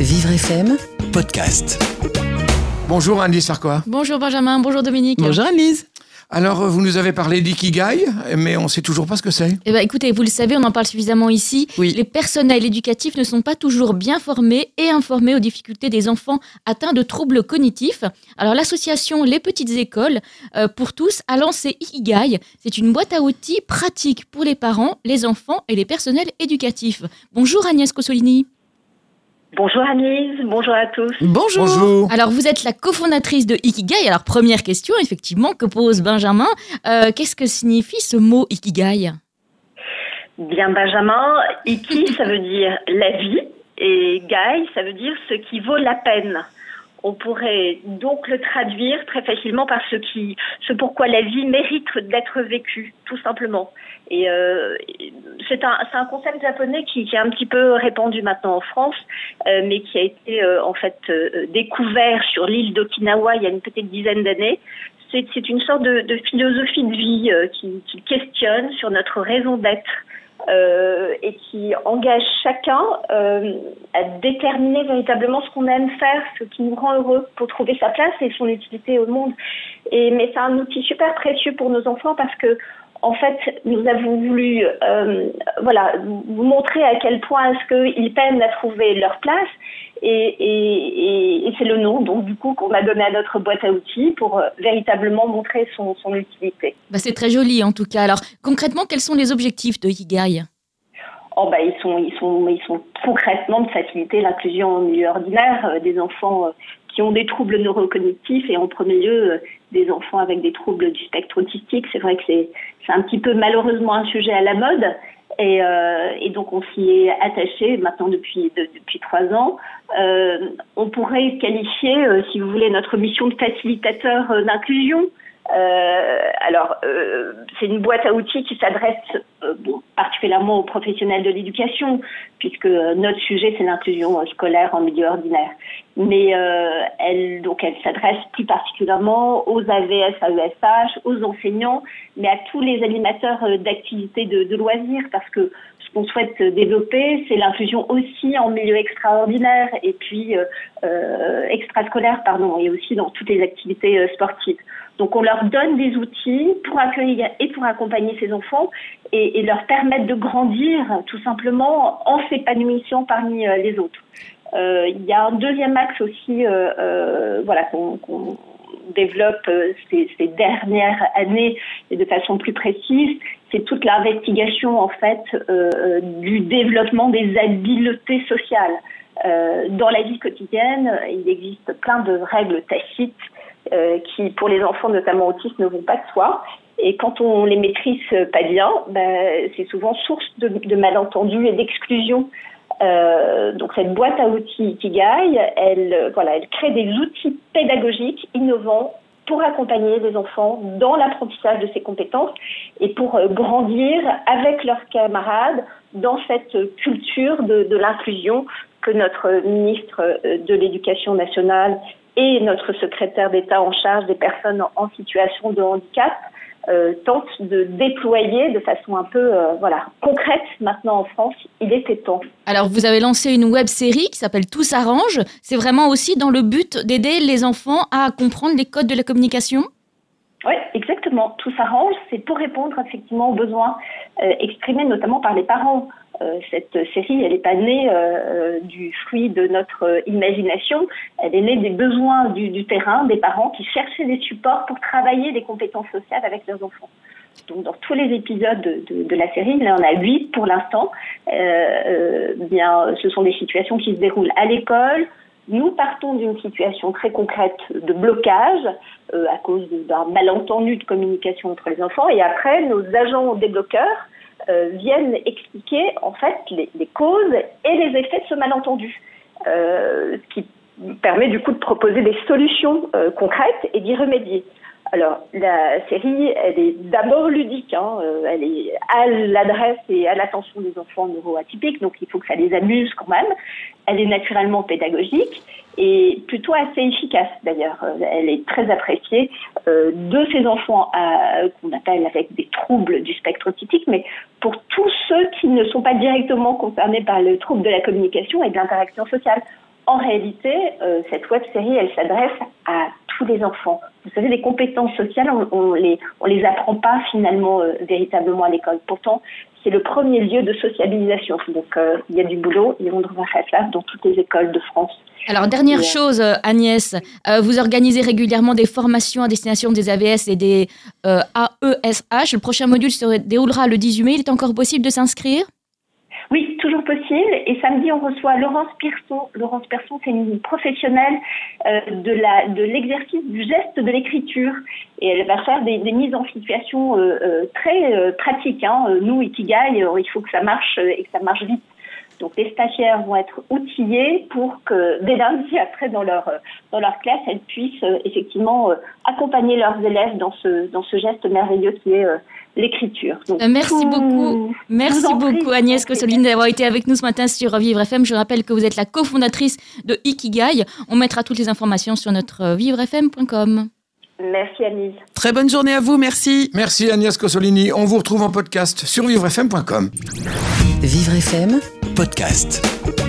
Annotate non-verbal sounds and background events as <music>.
Vivre FM podcast. Bonjour Anne Sarkois. Bonjour Benjamin, bonjour Dominique. Bonjour Annelise. Alors, euh, vous nous avez parlé d'ikigai, mais on sait toujours pas ce que c'est. Eh ben, écoutez, vous le savez, on en parle suffisamment ici. Oui. Les personnels éducatifs ne sont pas toujours bien formés et informés aux difficultés des enfants atteints de troubles cognitifs. Alors, l'association Les Petites Écoles euh, pour tous a lancé Ikigai. C'est une boîte à outils pratique pour les parents, les enfants et les personnels éducatifs. Bonjour Agnès Cossolini. Bonjour Anise, bonjour à tous. Bonjour. Bonjour. Alors, vous êtes la cofondatrice de Ikigai. Alors, première question, effectivement, que pose Benjamin. Euh, Qu'est-ce que signifie ce mot Ikigai? Bien Benjamin, Iki ça veut dire la vie et Gai ça veut dire ce qui vaut la peine. On pourrait donc le traduire très facilement par ce qui, ce pourquoi la vie mérite d'être vécue, tout simplement. Et euh, c'est un, un concept japonais qui, qui est un petit peu répandu maintenant en France, euh, mais qui a été euh, en fait euh, découvert sur l'île d'Okinawa il y a une petite dizaine d'années. C'est, c'est une sorte de, de philosophie de vie euh, qui, qui questionne sur notre raison d'être euh, et qui engage chacun euh, à déterminer véritablement ce qu'on aime faire, ce qui nous rend heureux pour trouver sa place et son utilité au monde. Et mais c'est un outil super précieux pour nos enfants parce que en fait, nous avons voulu, euh, voilà, vous montrer à quel point est-ce qu'ils peinent à trouver leur place, et, et, et, et c'est le nom, donc du coup, qu'on a donné à notre boîte à outils pour euh, véritablement montrer son, son utilité. Bah, C'est très joli en tout cas. Alors, concrètement, quels sont les objectifs de Ikigai Oh bah ils sont ils sont ils sont concrètement de faciliter l'inclusion en milieu ordinaire euh, des enfants euh, qui ont des troubles neurocognitifs et en premier lieu euh, des enfants avec des troubles du spectre autistique. C'est vrai que c'est un petit peu malheureusement un sujet à la mode et, euh, et donc on s'y est attaché maintenant depuis de- depuis trois ans. Euh, on pourrait qualifier, euh, si vous voulez, notre mission de facilitateur euh, d'inclusion. Euh, alors, euh, c'est une boîte à outils qui s'adresse particulièrement aux professionnels de l'éducation, puisque euh, notre sujet c'est l'inclusion euh, scolaire en milieu ordinaire. Mais euh, elle, donc, elle s'adresse plus particulièrement aux AVS, AESH, aux enseignants, mais à tous les animateurs euh, d'activités de, loisirs, parce que ce qu'on souhaite développer, c'est l'inclusion aussi en milieu extraordinaire et puis euh, euh, extrascolaire, pardon, et aussi dans toutes les activités euh, sportives. Donc on leur donne des outils pour accueillir et pour accompagner ces enfants et, et leur permettre de grandir tout simplement en s'épanouissant parmi euh, les autres. Euh, il y a un deuxième axe aussi, euh, voilà, qu'on développe ces, dernières années et de façon plus précise, c'est toute l'investigation en fait du développement des habiletés sociales. Dans la vie quotidienne, il existe plein de règles tacites qui, pour les enfants notamment autistes, ne vont pas de soi. Et quand on les maîtrise pas bien, ben, c'est souvent source de, malentendus et d'exclusion. Euh, donc cette boîte à outils Ikigai, elle, euh, voilà, elle crée des outils pédagogiques innovants pour accompagner les enfants dans l'apprentissage de ces compétences et pour euh, grandir avec leurs camarades dans cette euh, culture de, l'inclusion que notre ministre euh, de l'Éducation nationale et notre secrétaire d'État en charge des personnes en situation de handicap euh, tentent de déployer de façon un peu euh, voilà concrète maintenant en France. Il était temps. Alors, vous avez lancé une web série qui s'appelle Tout s'arrange. C'est vraiment aussi dans le but d'aider les enfants à comprendre les codes de la communication? Oui, exactement. Tout s'arrange. C'est pour répondre effectivement aux besoins euh, exprimés notamment par les parents. Euh, cette série, elle n'est pas née euh, euh, du fruit de notre imagination. Elle est née des besoins du, terrain, des parents qui cherchaient des supports pour travailler les compétences sociales avec leurs enfants. Donc, dans tous les épisodes de, la série, là, on a huit pour l'instant. Bien, ce sont des situations qui se déroulent à l'école. Nous partons d'une situation très concrète de blocage à cause d'un malentendu de communication entre les enfants, et après, nos agents débloqueurs euh, viennent expliquer en fait les, causes et les effets de ce malentendu, euh, ce qui permet du coup de proposer des solutions euh, concrètes et d'y remédier. Alors, la série, elle est d'abord ludique, hein, euh, elle est à l'adresse et à l'attention des enfants neuroatypiques, donc il faut que ça les amuse quand même. Elle est naturellement pédagogique et plutôt assez efficace d'ailleurs. Euh, Elle est très appréciée euh, de ces enfants qu'on appelle avec des troubles du spectre autistique, mais pour tous ceux qui ne sont pas directement concernés par le trouble de la communication et de l'interaction sociale. en réalité, euh, cette web série, elle s'adresse à tous les enfants. Vous savez, les compétences sociales, on, on les on les apprend pas finalement euh, véritablement à l'école. Pourtant, c'est le premier lieu de sociabilisation. Donc, euh, il y a du boulot et on devrait faire ça dans toutes les écoles de France. Alors, dernière chose, Agnès, vous organisez régulièrement des formations à destination des AVS et des AESH. Le prochain module se déroulera le 18 mai. Il est encore possible de s'inscrire? Oui, toujours possible. Et samedi, on reçoit Laurence Pierson. Laurence Pierson, c'est une professionnelle euh, de la de l'exercice du geste de l'écriture. Et elle va faire des, des mises en situation euh, euh, très euh, pratiques. Hein. Nous, Ikigai, euh, il faut que ça marche et que ça marche vite. Donc les stagiaires vont être outillés pour que dès lundi <laughs> après dans leur dans leur classe elles puissent euh, effectivement euh, accompagner leurs élèves dans ce dans ce geste merveilleux qui est euh, l'écriture. merci tout... beaucoup, merci beaucoup Agnès Cossoline d'avoir été avec nous ce matin sur Vivre FM. Je rappelle que vous êtes la cofondatrice de Ikigai. On mettra toutes les informations sur notre vivrefm.com. Merci Anise. Très bonne journée à vous, merci. Merci Agnès Cossolini. On vous retrouve en podcast sur vivrefm.com. Vivre FM podcast.